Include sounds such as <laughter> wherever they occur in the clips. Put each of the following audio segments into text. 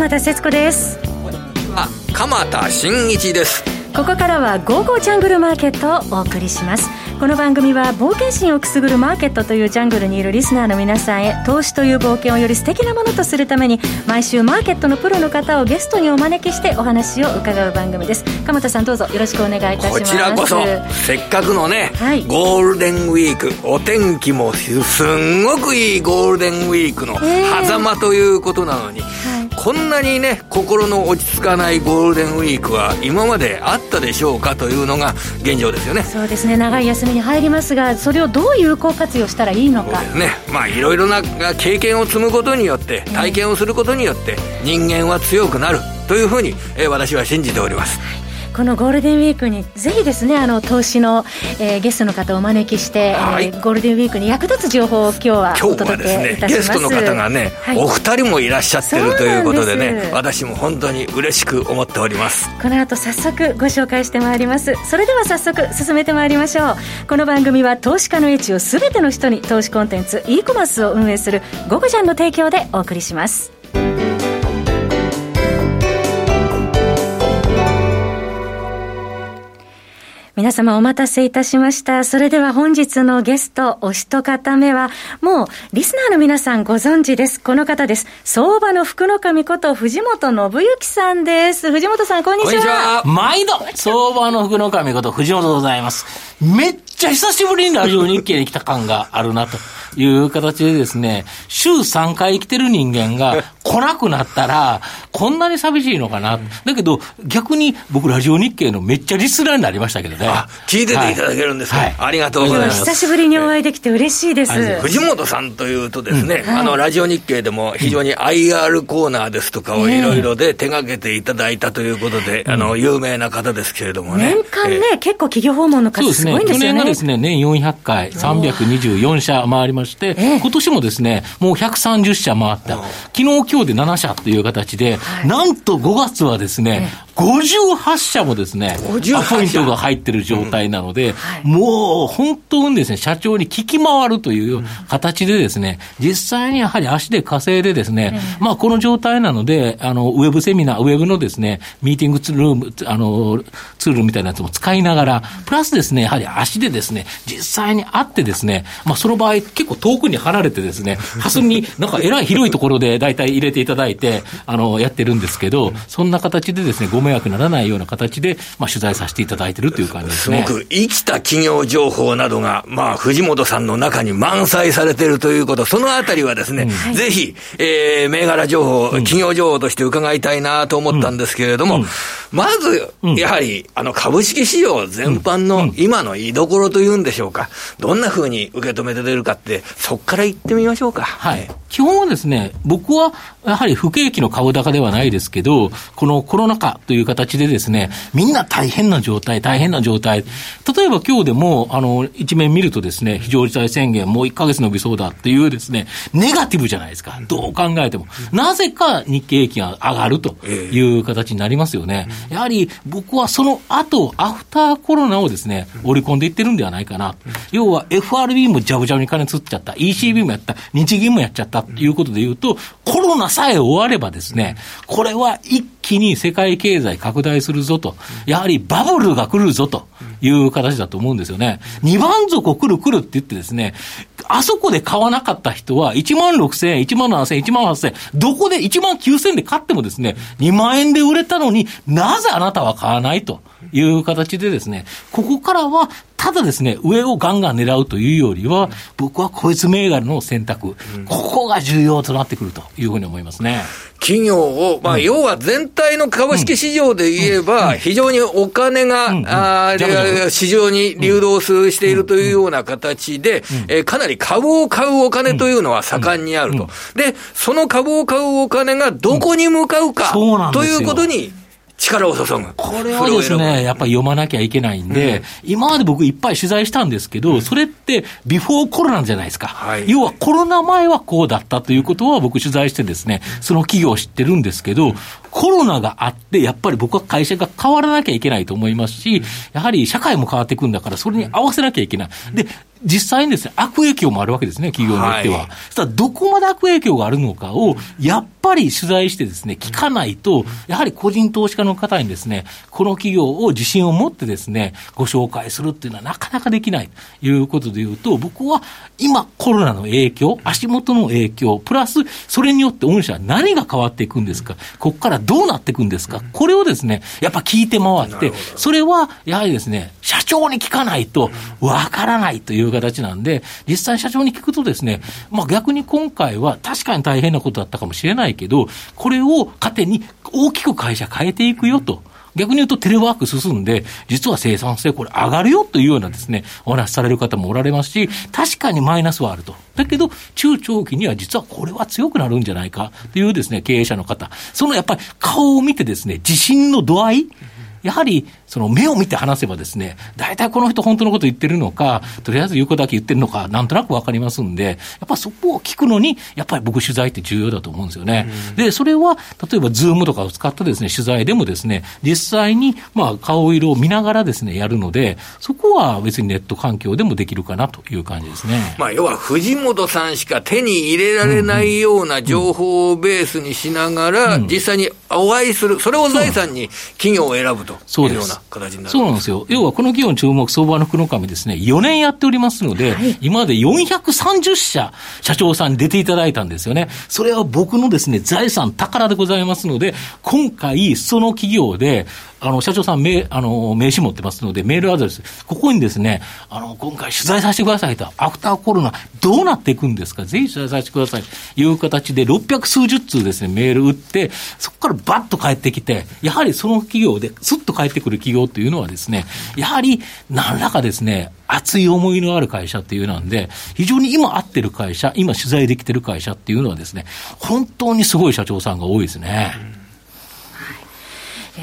鎌田節子です。あ鎌田新一です。ここからは「ゴーゴージャングルマーケット」をお送りします。この番組は冒険心をくすぐるマーケットというジャングルにいるリスナーの皆さんへ投資という冒険をより素敵なものとするために毎週マーケットのプロの方をゲストにお招きしてお話を伺う番組です。鎌田さんどうぞよろしくお願いいたします。こちらこそせっかくのね、はい、ゴールデンウィークお天気もすんごくいいゴールデンウィークの狭間ということなのに、えーはいこんなにね心の落ち着かないゴールデンウィークは今まであったでしょうかというのが現状ですよね。そうですね。長い休みに入りますがそれをどう有効活用したらいいのか。そうですね。まあいろいろな経験を積むことによって体験をすることによって人間は強くなるというふうに、えー、私は信じております、はいこのゴールデンウィークにぜひですねあの投資の、えー、ゲストの方をお招きして、はい、えー、ゴールデンウィークに役立つ情報を今日はお届けいたします、ね、ゲストの方がね、はい、お二人もいらっしゃってるということでね私も本当に嬉しく思っております。この後早速ご紹介してまいります。それでは早速進めてまいりましょう。この番組は投資家の位置をすべての人に投資コンテンツ e コマースを運営する「ゴゴジャン」の提供でお送りします皆様お待たせいたしました。それでは本日のゲスト、お一方目は、もうリスナーの皆さんご存知です。この方です。相場の福の神こと藤本信之さんです。藤本さん、こんにちは。毎度、相場の福の神こと藤本でございます。めっちゃ久しぶりにラジオ日経に来た感があるなと。いう形でですね、週3回来てる人間が来なくなったら、こんなに寂しいのかな。だけど、逆に僕、ラジオ日経のめっちゃリスナーになりましたけどね。聞いてていただけるんですか、はい、ありがとうございます。久しぶりにお会いできて嬉しいです。藤本さんというとですね、うん、あの、ラジオ日経でも非常に IR コーナーですとかをいろいろで手がけていただいたということで、あの、有名な方ですけれどもね。年間ね、えー、結構企業訪問の数すごいんですよね。去年がですね、年400回、324社回りまして、今年もですね、もう130社回った。昨日今日で7社という形で、はい、なんと5月はですね、58社もですね、アポイントが入ってる状態なので、うん。はい、もう本当にですね、社長に聞き回るという形でですね、実際にやはり足で稼いでですね、うん、まあこの状態なので、あの、ウェブセミナー、ウェブのですね、ミーティングツール、あの、ツールみたいなやつも使いながら、プラスですね、やはり足でですね、実際に会ってですね、まあその場合結構遠くに離れてですね、はすになんかえらい広いところで大体入れていただいて、あの、やってるんですけど、そんな形でですね、ご迷惑ならないような形で、まあ、取材させていただいてるという感じですね。すごく生きた企業情報などが、まあ、藤本さんの中に満載されているということ、そのあたりはですね、うん、ぜひ、えー、銘柄情報、企業情報として伺いたいなと思ったんですけれども、うん。うん、まず、やはり、あの、株式市場全般の今の居所というんでしょうか、どんなふうに受け止めて出るかって、そこから言ってみましょうか。はい。基本はですね、僕はやはり不景気の株高ではないですけど、このコロナ禍という形でですね、みんな大変な状態、大変な状態。例えば今日でも、あの、一面見るとですね、非常事態宣言もう1ヶ月伸びそうだっていうですね、ネガティブじゃないですか。どう考えても。なぜか日経平均が上がるという形になりますよね。やはり僕はその後、アフターコロナをですね、織り込んでいってるんではないかな。要は FRB もジャブジャブに金つっちゃった。ECB もやった。日銀もやっちゃったということで言うと、コロナさえ終わればですね、これは一気に世界経済拡大するぞと、やはりバブルが来るぞという形だと思うんですよね。二番底来る来るって言ってですね、あそこで買わなかった人は1万6千円、1万7千円、1万8千円、どこで1万9千円で買ってもですね、2万円で売れたのになぜあなたは買わないと。いう形でですね、ここからは、ただですね、上をガンガン狙うというよりは、僕はこいつ銘柄の選択、ここが重要となってくるというふうに思いますね。企業を、まあ、要は全体の株式市場で言えば、非常にお金が、あ市場に流動しているというような形で、えかなり株を買うお金というのは盛んにあると。で、その株を買うお金がどこに向かうか、ということに、力を注ぐ。これはですね、やっぱり読まなきゃいけないんで、うん、今まで僕いっぱい取材したんですけど、うん、それってビフォーコロナじゃないですか、はい。要はコロナ前はこうだったということは僕取材してですね、その企業を知ってるんですけど、コロナがあって、やっぱり僕は会社が変わらなきゃいけないと思いますし、やはり社会も変わっていくんだから、それに合わせなきゃいけない。で、実際にですね、悪影響もあるわけですね、企業によっては。はい、たら、どこまで悪影響があるのかを、やっぱり取材してですね、聞かないと、やはり個人投資家の方にですね、この企業を自信を持ってですね、ご紹介するっていうのはなかなかできないということでいうと、僕は今コロナの影響、足元の影響、プラスそれによって御社は何が変わっていくんですか、ここからどうなっていくんですか、これをですね、やっぱ聞いて回って、それはやはりですね、社長に聞かないとわからないという形なんで、実際社長に聞くとですね、まあ逆に今回は確かに大変なことだったかもしれないけど、これを糧に大きく会社変えていくよと。逆に言うとテレワーク進んで、実は生産性これ上がるよというようなですね、お話しされる方もおられますし、確かにマイナスはあると。だけど、中長期には実はこれは強くなるんじゃないかというですね、経営者の方、そのやっぱり顔を見てですね、自信の度合い、やはりその目を見て話せばですね、大体この人本当のこと言ってるのか、とりあえず言うことだけ言ってるのか、なんとなくわかりますんで、やっぱそこを聞くのに、やっぱり僕取材って重要だと思うんですよね。で、それは、例えばズームとかを使ったですね、取材でもですね、実際に、まあ、顔色を見ながらですね、やるので、そこは別にネット環境でもできるかなという感じですね。まあ、要は藤本さんしか手に入れられないような情報をベースにしながら、実際にお会いする、それを財産に企業を選ぶというような形になる。そうなんですよ。要はこの企業の注目相場の福の神ですね、4年やっておりますので、はい、今まで430社、社長さんに出ていただいたんですよね。それは僕のですね、財産、宝でございますので、今回、その企業で、あの、社長さん名、あの、名刺持ってますので、メールアドレス、ここにですね、あの、今回取材させてくださいと、アフターコロナ、どうなっていくんですか、ぜひ取材させてくださいという形で、600数十通ですね、メール打って、そこからバッと帰ってきて、やはりその企業で、すっと帰ってくる企業というのはですね、やはり何らかですね、熱い思いのある会社っていうなんで、非常に今会ってる会社、今取材できてる会社っていうのはですね、本当にすごい社長さんが多いですね。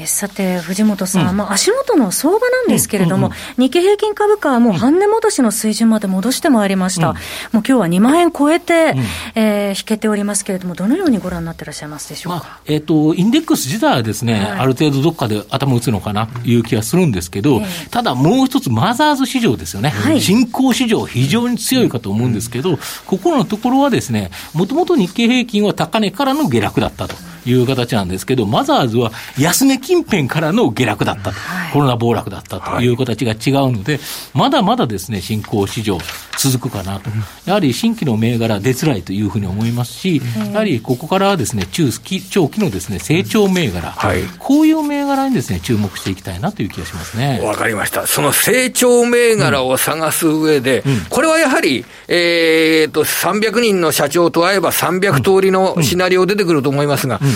うんえさて、藤本さん、うん、まあ、足元の相場なんですけれども、うんうんうん、日経平均株価はもう半値戻しの水準まで戻してまいりました、うん、もう今日は2万円超えて、うん、えー、引けておりますけれども、どのようにご覧になってらっしゃいますでしょうか、まあ、えーと、インデックス自体はですね、はい、ある程度どっかで頭打つのかなという気がするんですけど、えー、ただもう一つ、マザーズ市場ですよね、はい、新興市場、非常に強いかと思うんですけど、ここのところはですね、もともと日経平均は高値からの下落だったと。いう形なんですけど、マザーズは安値近辺からの下落だったと、はい、コロナ暴落だったとい。う形が違うので、まだまだですね、新興市場続くかなと。やはり新規の銘柄出づらいというふうに思いますし、やはりここからはですね、中期、長期のですね、成長銘柄、はい、こういう銘柄にですね、注目していきたいなという気がしますね。わかりました。その成長銘柄を探す上で、うん、これはやはり、えー、と、300人の社長と会えば300通りのシナリオ出てくると思いますが、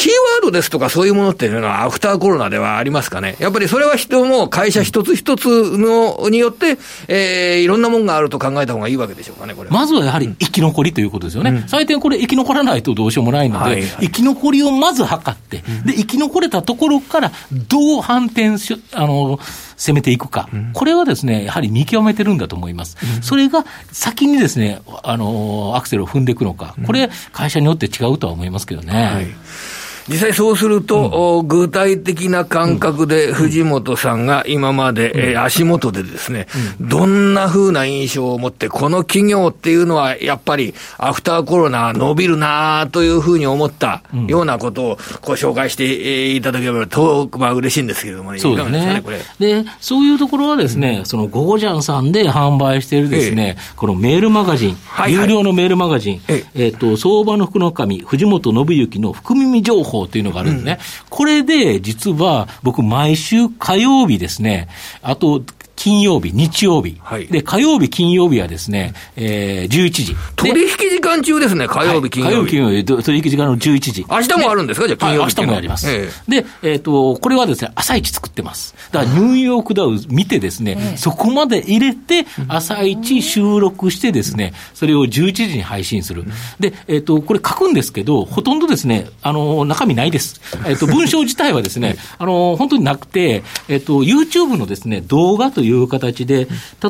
キーワードですとかそういうものっていうのはアフターコロナではありますかね？やっぱりそれは人も会社一つ一つのによって、えー、いろんなもんがあると考えた方がいいわけでしょうかね、これ。まずはやはり生き残りということですよね。うん、最低これ生き残らないとどうしようもないので、はいはい、生き残りをまず測って、で、生き残れたところからどう反転し、あの、攻めていくか、うん、これはですね、やはり見極めてるんだと思います。うん、それが先にですね、あの、アクセルを踏んでいくのか、これ、会社によって違うとは思いますけどね。はい実際そうすると、うん、具体的な感覚で藤本さんが今まで、うん、えー、足元でですね、うん、どんなふうな印象を持って、この企業っていうのはやっぱりアフターコロナ伸びるなというふうに思ったようなことをご紹介していただければと、まあ嬉しいんですけれども、そうですね。で、そういうところはですね、そのゴゴジャンさんで販売しているですね、ええ、このメールマガジン、はいはい、有料のメールマガジン、ええ。っ、ー、と、相場の福の神、藤本信之の福耳情報法というのがあるんですね。うん、これで、実は僕、毎週火曜日ですね、あと、金曜日、日曜日、はい、で火曜日、金曜日はですね、えー、11時。取引時間中ですね、火曜日、金曜日。火曜日、金曜日、取引時間の11時。明日もあるんですか、じゃあ、金曜日。明日もやります。えー、で、えっ、ー、と、これはですね、朝一作ってます。だから、ニューヨークダウ見てですね、えー、そこまで入れて、朝一収録してですね、それを11時に配信する。で、えっ、ー、と、これ書くんですけど、ほとんどですね、あの、中身ないです。えっ、と、文章自体はですね、<laughs> あの、本当になくて、えっ、と、YouTube のですね、動画という形で、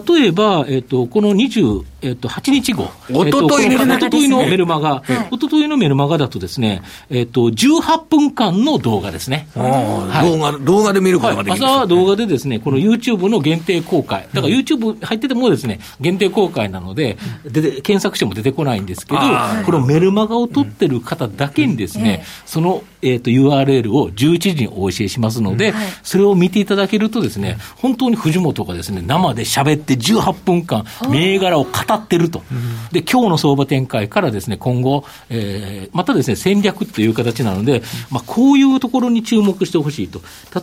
例えば、えっ、と、この20、えっと、8日後。おとといの、おとといのメルマガ、はい。おとといのメルマガだとですね、えっと、18分間の動画ですね。はい。動画、動画で見ることができるんです朝は動画でですね、この YouTube の限定公開、だから YouTube 入っててもですね、限定公開なので、でで検索しても出てこないんですけどこのメルマガを取ってる方だけにですええ。ね、その、えっと URL を11時にお教えしますのではい、それを見ていただけるとですね、本当に藤本がですね、生で喋って18分間、銘柄を語ってると。で、今日の相場展開からですね、今後、えーまたですね、戦略っていう形なので、まあ、こういうところに注目してほしいと。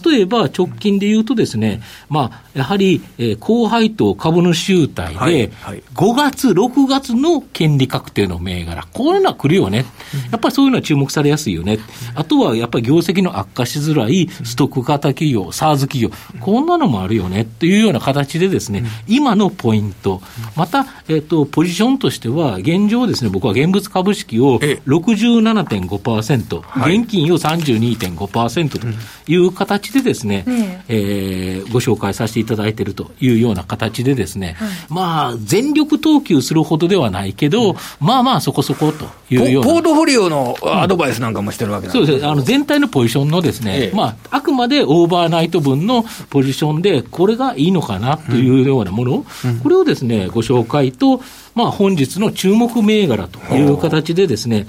例えば、直近で言うとですね、まあ、やはり、えー高配当株主優待で、はいはい。5月、6月の権利確定の銘柄、こういうのは来るよね。やっぱりそういうのは注目されやすいよね。あとはやっぱり業績の悪化しづらいストック型企業、サーズ企業、こんなのもあるよね。っていうような形でですね、今のポイント、また、えっ、と、ポジションとしては、現状ですね、僕は現物株式をええ。67.5%、現金を32.5%という形でですね、ええ。ーご紹介させていただいているというような形でですね、まあ、全力投球するほどではないけど、まあまあそこそこというような。ポポートフォリオのアドバイスなんかもしてるわけなん。そうです。ね。あの、全体のポジションのですね、ええ。まあ、あくまでオーバーナイト分のポジションで、これがいいのかかなというようなもの、これをですね、ご紹介と、まあ、本日の注目銘柄という形でですね、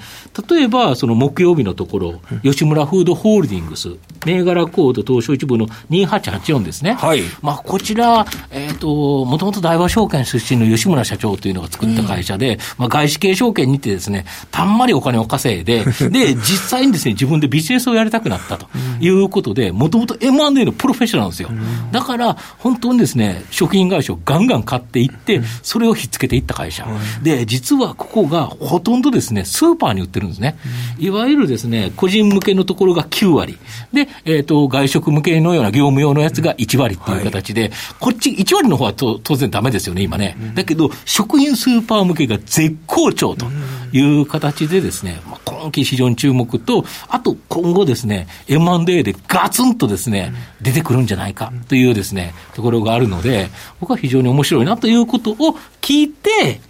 例えば、その木曜日のところ、吉村フードホールディングス、銘柄コード東証一部の2884ですね。はいまあ、こちら、えっ、と、もともと大和証券出身の吉村社長というのが作った会社で、まあ、外資系証券にてですね、たんまりお金を稼いで、<laughs> で、実際にですね、自分でビジネスをやりたくなったということで、もともと M&A のプロフェッショナルなんですよ。だから、本当にですね、食品会社をガンガン買っていって、それをひっつけていった会社。で、実はここがほとんどですね、スーパーに売ってるんですね。いわゆるですね、個人向けのところが9割。で、えっ、と、外食向けのような業務用のやつが1割っていう形で、こっち1割の方はと当然ダメですよね、今ね。だけど、食品スーパー向けが絶好調という形でですね、まあ、今期非常に注目と、あと今後ですね、M&A でガツンとですね、出てくるんじゃないかというですね、ところがあるので、僕は非常に面白いなということを聞いて、で、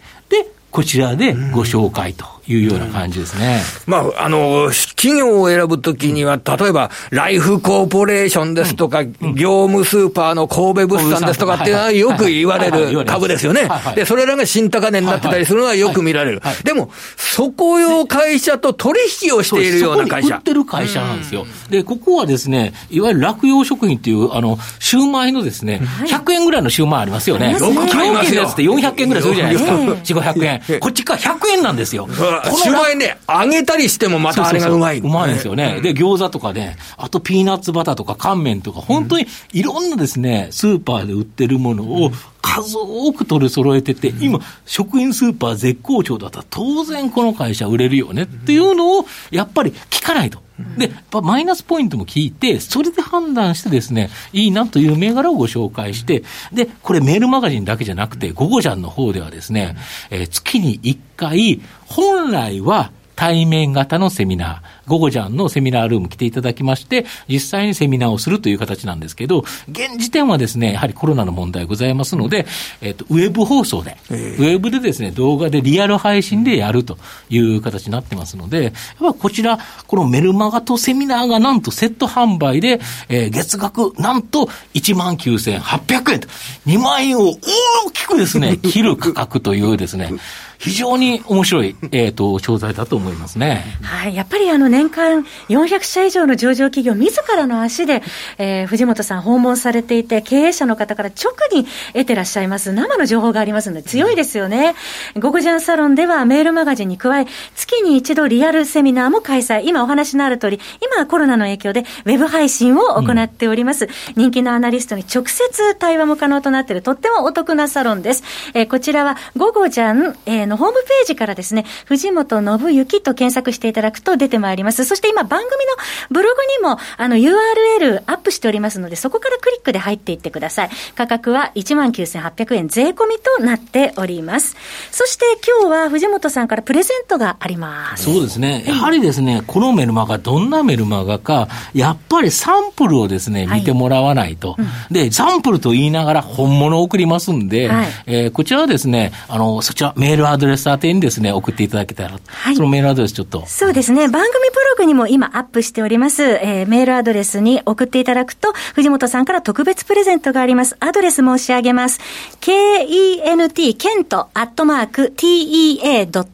こちらでご紹介と。いうような感じですね。まあ、あの、企業を選ぶときには、例えば、ライフコーポレーションですとか、業務スーパーの神戸物産ですとかっていうのはよく言われる株ですよね。で、それらが新高値になってたりするのはよく見られる。でも、そこ用会社と取引をしているような会社売っ。てる会社なんですよ。で、ここはですね、いわゆる落葉食品っていう、あの、シューマイのですね、100円ぐらいのシューマイありますよね。よく買いますよ。やつって400円ぐらいするじゃないですか。ええ4、500円。こっちから100円なんですよ。シューマイね、揚げたりしてもまたあれがうまい。そうまいんですよね。で、餃子とかね、あとピーナッツバターとか乾麺とか、本当にいろんなですね、スーパーで売ってるものを数多く取り揃えてて、今、食品スーパー絶好調だったら当然この会社売れるよねっていうのを、やっぱり聞かないと。で、マイナスポイントも聞いて、それで判断してですね、いいなという銘柄をご紹介して、で、これメールマガジンだけじゃなくて、ゴゴジャンの方ではですね、えー月に1回、本来は対面型のセミナー、ゴゴジャンのセミナールーム来ていただきまして、実際にセミナーをするという形なんですけど、現時点はですね、やはりコロナの問題ございますので、えっ、と、ウェブ放送で、ウェブでですね、動画でリアル配信でやるという形になってますので、やっぱこちら、このメルマガとセミナーがなんとセット販売で、えー月額なんと1万9800円と、2万円を大きくですね、<laughs> 切る価格というですね、非常に面白い、えっ、と、商材だと思いますね。はい。やっぱりあの年間400社以上の上場企業自らの足で、えー藤本さん訪問されていて、経営者の方から直に得てらっしゃいます生の情報がありますので強いですよね。ゴゴジャンサロンではメールマガジンに加え、月に一度リアルセミナーも開催。今お話のある通り、今コロナの影響でウェブ配信を行っております。人気のアナリストに直接対話も可能となっているとってもお得なサロンです。えーこちらはゴゴジャン、えーのホームページからですね、藤本信之と検索していただくと出てまいります。そして今番組のブログにも、あの URL アップしておりますので、そこからクリックで入っていってください。価格は19,800円税込みとなっております。そして今日は藤本さんからプレゼントがあります。そうですね。やはりですね、このメルマガどんなメルマガか、やっぱりサンプルをですね、見てもらわないと。はいうん、で、サンプルと言いながら本物を送りますんで、はい、えー、こちらはですね、あの、そちらメールアドレス宛てにですね、送っていただけたら、はい、そのメールアドレスちょっと。そうですね、番組ブログにも今アップしております、えー、メールアドレスに送っていただくと、藤本さんから特別プレゼントがあります。アドレス申し上げます。kent, ケント、アットマーク、tea.ocn.ne.jp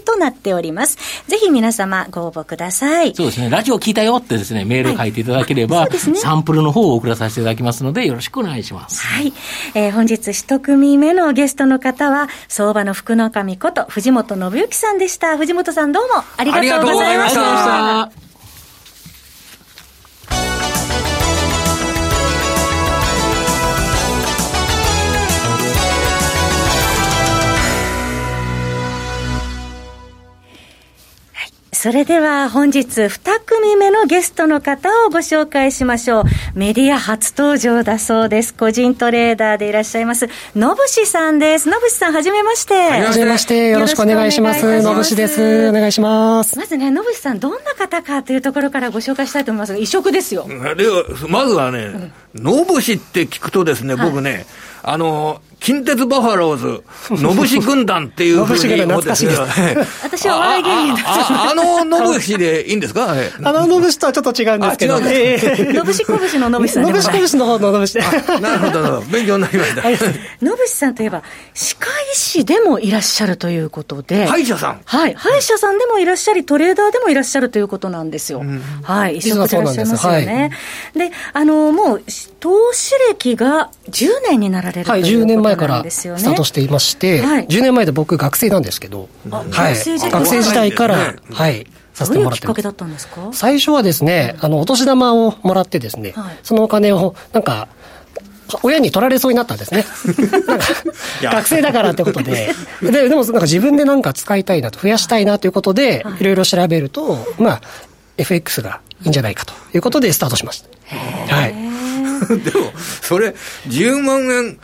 となっております。ぜひ皆様ご応募ください。そうですね、ラジオ聞いたよってですね、メール書いていただければ、はいね、サンプルの方を送らさせていただきますので、よろしくお願いします。はい。えー、本日一組目のゲストの方は、相場の福の神こと藤本信之さんでした。藤本さんどうもありがとうございました。それでは本日2組目のゲストの方をご紹介しましょう。メディア初登場だそうです。個人トレーダーでいらっしゃいます。のぶしさんです。のぶしさん、はじめまして。はじめまして。よろしくお願いします。のぶしです。お願いします。まずね、のぶしさん、どんな方かというところからご紹介したいと思いますが、異色ですよ。では、まずはね、のぶしって聞くとですね、僕ね、はいあの、近鉄バファローズ、のぶし軍団っていうふうに思って私はお笑い芸人ああののぶしでいいんですか？あののぶしとはちょっと違うんですけど。のぶしこぶしののぶしさんのぶしこぶしの方ののぶしなるほど、勉強になりました。のぶしさんといえば、歯科医師でもいらっしゃるということで。歯医者さん。はい。歯医者さんでもいらっしゃり、トレーダーでもいらっしゃるということなんですよ。はい。一緒でいらっしゃいますよね。で、あの、もう、投資歴が10年になられるはい、10年前からスタートしていまして、はい、10年前で僕学生なんですけど、はい、学生時代から、はい、させてもらってます。どういう最初はですね、あの、お年玉をもらってですね、はい、そのお金を、なんか、親に取られそうになったんですね。<laughs> 学生だからってことで。で、でもなんか自分でなんか使いたいなと、増やしたいなということで、いろいろ調べると、まあ、FX がいいんじゃないかということでスタートしました。はい。<laughs> でも、それ、10万円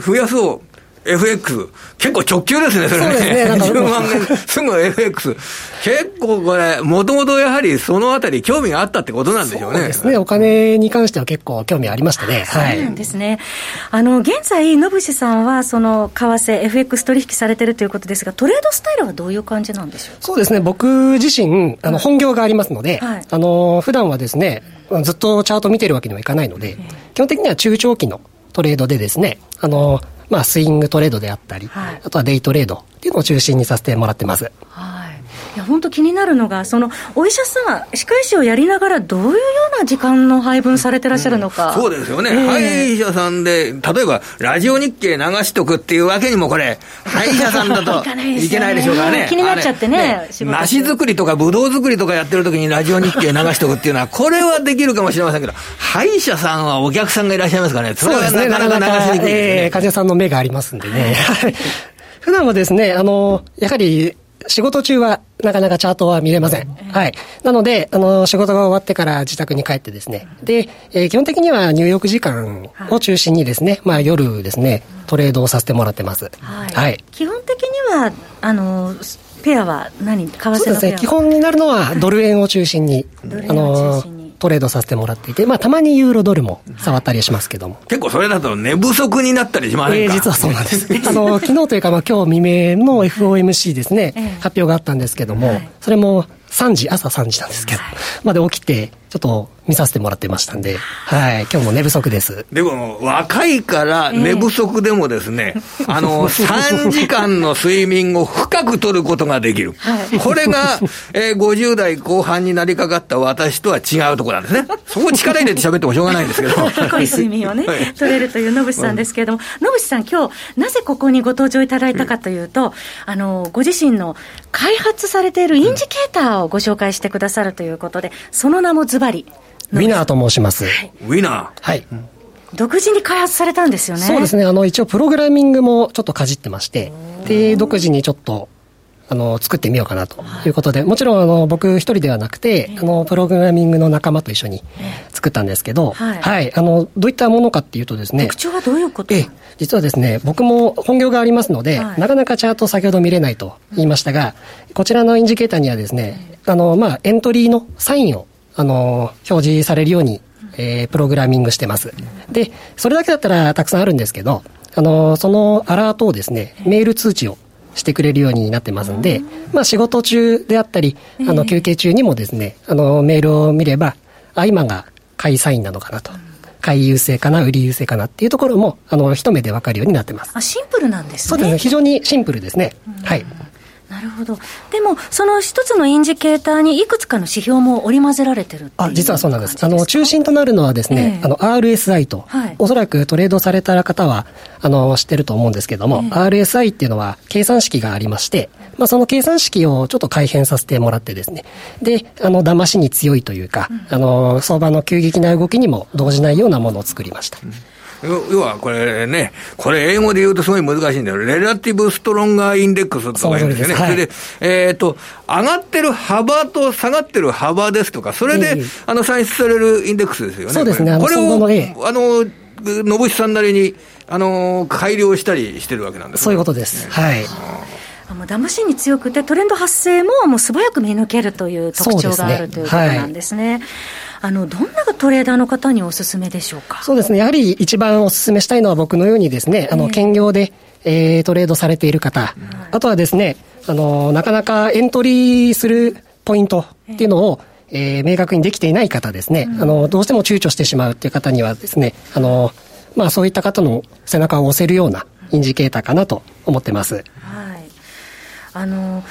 増やそう。FX、結構直球ですね、それね。ね10万円、すぐ FX。結構これ、もともとやはりそのあたり興味があったってことなんでしょうね。そうですね。お金に関しては結構興味ありましたね。はい。そうなんですね。あの、現在、野伏さんは、その、為替、FX 取引されてるということですが、トレードスタイルはどういう感じなんでしょうそうですね。僕自身、あの、本業がありますので、はい、あの、普段はですね、ずっとチャート見てるわけにはいかないので、基本的には中長期のトレードでですね、あの、まあ、スイングトレードであったり、はい、あとはデイトレードっていうのを中心にさせてもらってます。はいいや本当気になるのが、そのお医者さん、歯科医師をやりながら、どういうような時間の配分されてらっしゃるのか、うん、そうですよね、えー、歯医者さんで、例えばラジオ日経流しとくっていうわけにも、これ、歯医者さんだと <laughs> いけないでしょうからね、気になっちゃってね、ね梨作りとかぶどう作りとかやってる時にラジオ日経流しとくっていうのは、<laughs> これはできるかもしれませんけど、歯医者さんはお客さんがいらっしゃいますからね、それはなかなか流しにくいですね。えー、患者さんの目がありますんでね。普段はですね、あの、やはり仕事中はなかなかチャートは見れません。はい。なので、あの、仕事が終わってから自宅に帰ってですね。で、えー、基本的には入浴時間を中心にですね、まあ夜ですね、トレードをさせてもらってます。はい。はい、基本的には、あの、ペアは何為替のペアそうですね。基本になるのはドル円を中心に。あの、トレードさせてもらっていて、まあ、たまにユーロドルも触ったりしますけども。結構それだと寝不足になったりしませんか、えー、実はそうなんです。あの、昨日というか、まあ、今日未明の FOMC ですね、発表があったんですけども、それも3時、朝3時なんですけど、まで起きて、ちょっと見させてもらってましたんで、はい、今日も寝不足です。でも、若いから寝不足でもですね、えー、あの、3時間の睡眠を深く取ることができる。はい、これが、えー、50代後半になりかかった私とは違うところなんですね。そこ力入れて喋ってもしょうがないんですけど。<laughs> 深い睡眠をね、取れるという野口さんですけれども、野口さん今日、なぜここにご登場いただいたかというと、あの、ご自身の開発されているインジケーターをご紹介してくださるということで、その名もズバリ。ウィナーと申します。ウィナーはい。独自に開発されたんですよね。そうですね。あの、一応プログラミングもちょっとかじってまして、で、独自にちょっと、あの、作ってみようかなということで、はい、もちろん、あの、僕一人ではなくて、あの、プログラミングの仲間と一緒に作ったんですけど、はい、はい、あの、どういったものかっていうとですね。特徴はどういうこと？え実はですね、僕も本業がありますので、はい、なかなかチャート先ほど見れないと言いましたが、こちらのインジケーターにはですね、あの、まあ、エントリーのサインを、あの、表示されるようにえー、プログラミングしてます。で、それだけだったらたくさんあるんですけど、あの、そのアラートをですね、メール通知をしてくれるようになってますんで、まあ仕事中であったり、あの休憩中にもですね、あのメールを見れば、あ、今が買いサインなのかなと。買い優勢かな、売り優勢かなっていうところも、あの、一目でわかるようになってます。あ、シンプルなんですね。そうですね。非常にシンプルですね。はい。なるほど。でも、その一つのインジケーターにいくつかの指標も織り交ぜられてるあ、実はそうなんです。あの、中心となるのはですね、えー、あの、RSI と、はい、おそらくトレードされた方は、あの、知ってると思うんですけども、えー、RSI っていうのは計算式がありまして、まあ、その計算式をちょっと改変させてもらってですね、で、あの、騙しに強いというか、うん、あの、相場の急激な動きにも動じないようなものを作りました。うん要はこれね、これ英語で言うとすごい難しいんだよ。レラティブストロンガーインデックスとか言うんですよね。それで、えっ、ー、と、上がってる幅と下がってる幅ですとか、それで、あの、算出されるインデックスですよね。そうですね。これを、あの、信しさんなりに、あの、改良したりしてるわけなんです、そういうことです。はい。もう騙しに強くて、トレンド発生ももう素早く見抜けるという特徴がある、ね、ということなんですね。はいあの、どんなトレーダーの方にお勧めでしょうか？そうですね。やはり一番お勧めしたいのは僕のようにですね、あの、兼業で、えー、トレードされている方、あとはですね、あの、なかなかエントリーするポイントっていうのを、えー、明確にできていない方ですね、あの、どうしても躊躇してしまうっていう方にはですね、あの、まあそういった方の背中を押せるようなインジケーターかなと思ってます。はい。あの、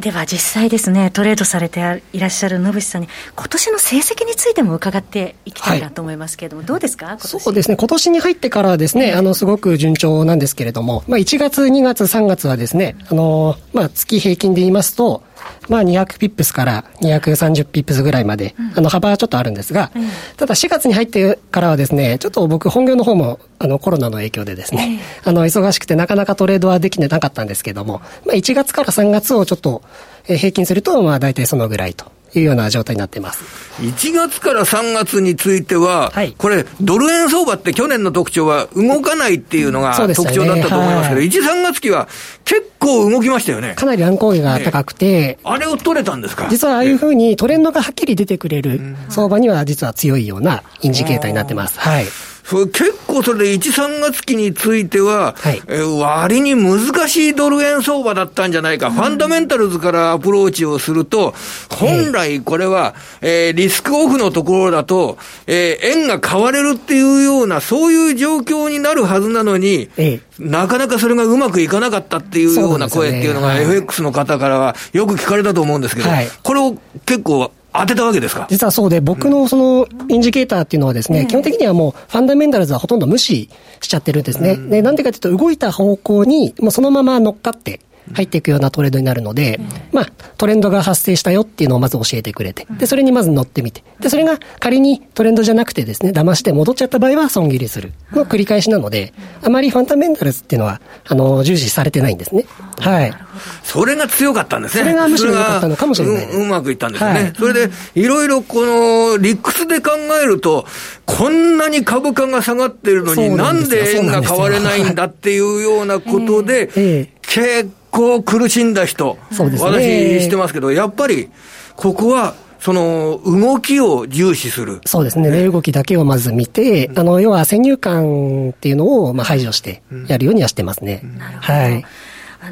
では実際ですね、トレードされていらっしゃる野口さんに、今年の成績についても伺っていきたいなと思いますけれども、はい、どうですか？そうですね、今年に入ってからはですね、あの、すごく順調なんですけれども、まあ、1月、2月、3月はですね、あの、まあ、月平均で言いますと、まあ、200ピップスから230ピップスぐらいまで、うん、あの幅はちょっとあるんですが、うん、ただ4月に入ってからはですね、ちょっと僕本業の方もあのコロナの影響でですね、あの忙しくてなかなかトレードはできてなかったんですけども、まあ、1月から3月をちょっと平均すると、まあ大体そのぐらいというような状態になってます。1月から3月については、はい、これ、ドル円相場って去年の特徴は動かないっていうのが特徴だったと思いますけど、ね、1、3月期は結構動きましたよね。かなり乱高下が高くて、あれを取れたんですか？実はああいうふうにトレンドがはっきり出てくれる相場には実は強いようなインジケーターになってます。はい。それ結構それで1、3月期については、はい、え割に難しいドル円相場だったんじゃないか、うん、ファンダメンタルズからアプローチをすると、本来これは、えー、リスクオフのところだと、えー、円が買われるっていうような、そういう状況になるはずなのに、ええ、なかなかそれがうまくいかなかったっていうような声っていうのが、FX の方からはよく聞かれたと思うんですけど、はい、これを結構当てたわけですか？実はそうで、僕のそのインジケーターっていうのはですね、うん、基本的にはもうファンダメンタルズはほとんど無視しちゃってるんですね。うん、で、なんでかというと動いた方向にもうそのまま乗っかって入っていくようなトレードになるので、まあ、トレンドが発生したよっていうのをまず教えてくれて、で、それにまず乗ってみて、で、それが仮にトレンドじゃなくてですね、騙して戻っちゃった場合は損切りするの繰り返しなので、あまりファンダメンタルズっていうのは、あの、重視されてないんですね。はい。それが強かったんですね。それがむしろ良かったのかもしれないう。うまくいったんですよね。はい、それで、いろいろこの、理屈で考えると、こんなに株価が下がってるのにな、んで円が買われないんだっていうようなことで、結構苦しんだ人、そうですね、私してますけど、やっぱり、ここは、その動きを重視する。そうですね。値動きだけをまず見て、うん、あの、要は先入観っていうのをまあ排除してやるようにはしてますね。うん、なるほど。はい。あ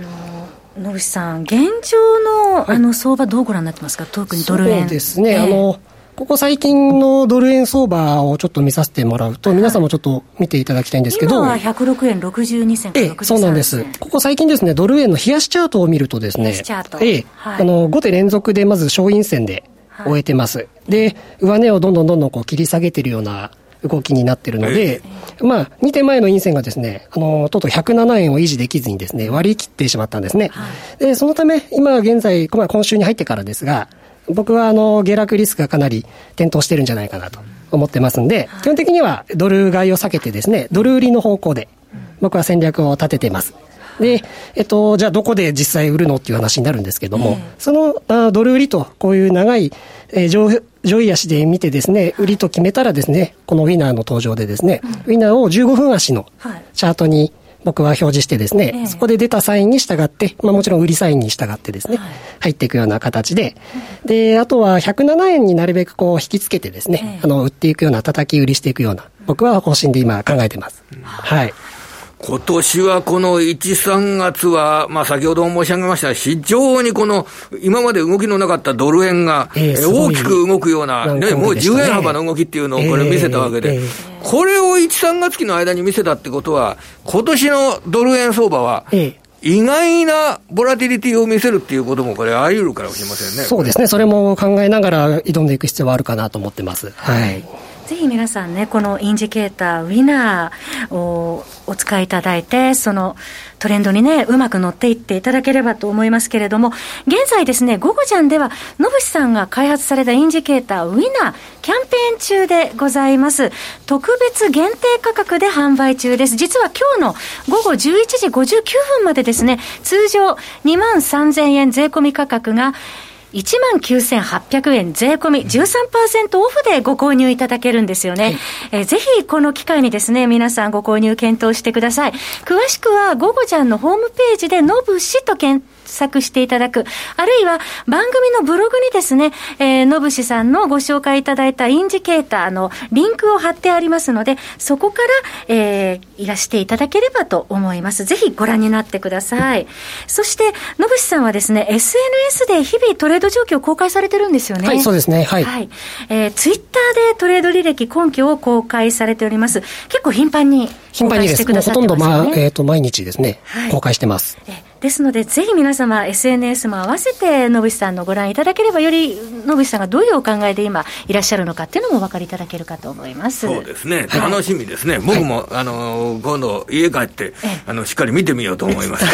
の、野口さん、現状の、あの相場どうご覧になってますか？特にドル円。そうですね。えー、あの、ここ最近のドル円相場をちょっと見させてもらうと、皆さんもちょっと見ていただきたいんですけど。今は106円62銭ええ、そうなんです。ここ最近ですね、ドル円の冷やしチャートを見るとですね、ええ、はい、あの、5手連続でまず小陰線で終えてます。はい、で、上値をどんどんどんどんこう切り下げてるような動きになってるので、まあ、2手前の陰線がですね、あの、とうとう107円を維持できずにですね、割り切ってしまったんですね。はい、で、そのため、今現在、今週に入ってからですが、僕はあの下落リスクがかなり点灯してるんじゃないかなと思ってますんで、基本的にはドル買いを避けてですね、ドル売りの方向で、僕は戦略を立ててます。で、えっと、じゃあどこで実際売るのっていう話になるんですけども、そのあドル売りとこういう長い、えー、上上位足で見てですね、売りと決めたらですね、このウィナーの登場でですね、ウィナーを15分足のチャートに僕は表示してですね、そこで出たサインに従って、まあもちろん売りサインに従ってですね、入っていくような形で、で、あとは107円になるべくこう引き付けてですね、あの、売っていくような、叩き売りしていくような、僕は方針で今考えてます。はい。今年はこの1、3月は、まあ先ほど申し上げました、非常にこの、今まで動きのなかったドル円が、大きく動くような、ね、もう10円幅の動きっていうのをこれ見せたわけで、これを1、3月期の間に見せたってことは、今年のドル円相場は、意外なボラティリティを見せるっていうことも、これ、あり得るかもしれませんね。そうですね。それも考えながら挑んでいく必要はあるかなと思ってます。はい。ぜひ皆さんね、このインジケーター、ウィナーをお使いいただいて、そのトレンドにね、うまく乗っていっていただければと思いますけれども、現在ですね、午後ジャンでは、野口さんが開発されたインジケーター、ウィナー、キャンペーン中でございます。特別限定価格で販売中です。実は今日の午後11時59分までですね、通常2万3000円税込み価格が、19,800円税込み13%オフでご購入いただけるんですよね。はい、えー、ぜひこの機会にですね、皆さんご購入検討してください。詳しくは、午後ちゃんのホームページで、のぶしと検索していただく。あるいは番組のブログにですね、えー、のぶしさんのご紹介いただいたインジケーターのリンクを貼ってありますので、そこから、えー、いらしていただければと思います。ぜひご覧になってください。そして、のぶしさんはですね、SNS で日々トレード状況を公開されてるんですよね。はい、そうですね。はい。はい。えー、ツイッターでトレード履歴根拠を公開されております。結構頻繁に頻繁にです。ほとんど、まあ、えっ、ー、と、毎日ですね、はい、公開してます。えですので、ぜひ皆様、SNS も合わせて、野口さんのご覧いただければ、より野口さんがどういうお考えで今、いらっしゃるのかっていうのもお分かりいただけるかと思います。そうですね、楽しみですね、はい、僕も、あの今度、家帰って、あのしっかり見てみようと思います。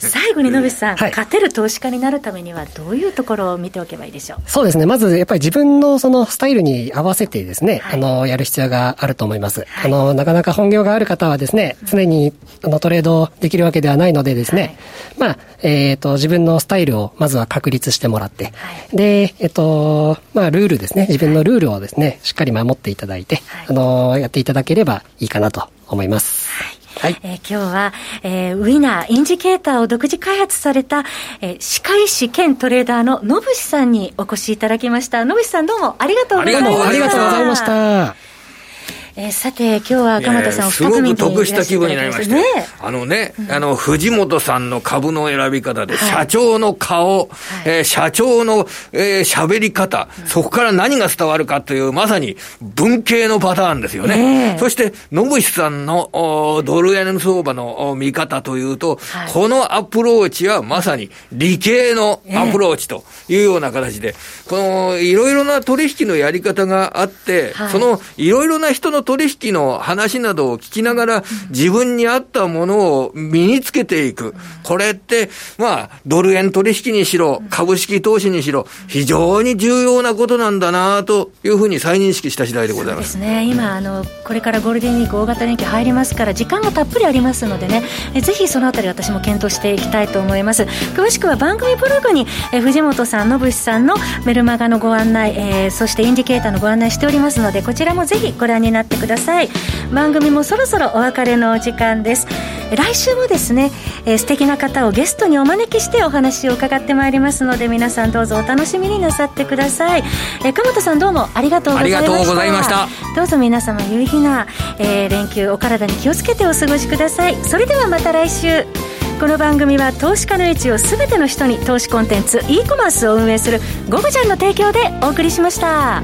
<laughs> 最後に野口さん、はい、勝てる投資家になるためには、どういうところを見ておけばいいでしょう？そうですね、まずやっぱり自分のそのスタイルに合わせてですね、あのやる必要があると思います。あのなかなか本業がある方はですね、常にあのトレードできるわけではないのでですね、まあ、えっ、ー、と、自分のスタイルをまずは確立してもらって、はい、で、えっ、ー、と、まあ、ルールですね、自分のルールをですね、しっかり守っていただいて、はい、あの、やっていただければいいかなと思います。はいはい、えー、今日は、えー、ウィナー、インジケーターを独自開発された、えー、歯科医師兼トレーダーの野口さんにお越しいただきました。野口さんどうもありがとうございました。ありがとうございました。えー、さて、今日は鎌田さん、すごく得した気分になりました。ね、あのね、うん、あの、藤本さんの株の選び方で、社長の顔、はい、えー、社長の、えー、喋り方、そこから何が伝わるかという、まさに文系のパターンですよね。そして、野口さんのおドル円相場の見方というと、はい、このアプローチはまさに理系のアプローチというような形で、このいろいろな取引のやり方があって、はい、そのいろいろな人の取引の話などを聞きながら、自分に合ったものを身につけていく。これって、まあ、ドル円取引にしろ、株式投資にしろ、非常に重要なことなんだなというふうに再認識した次第でございます。ですね。今、あの、これからゴールデンウィーク大型連休入りますから、時間がたっぷりありますのでね、えぜひそのあたり私も検討していきたいと思います。詳しくは番組ブログに、え藤本さん、野口さんのメルマガのご案内、えー、そしてインディケーターのご案内しておりますので、こちらもぜひご覧になってください。番組もそろそろお別れのお時間です。来週もですね、えー、素敵な方をゲストにお招きしてお話を伺ってまいりますので皆さんどうぞお楽しみになさってください、えー、鎌田さんどうもありがとうございました。ありがとうございました。どうぞ皆様有意義な、えー、連休お体に気をつけてお過ごしください。それではまた来週。この番組は投資家の位置を全ての人に投資コンテンツ e コマースを運営するゴブちゃんの提供でお送りしました。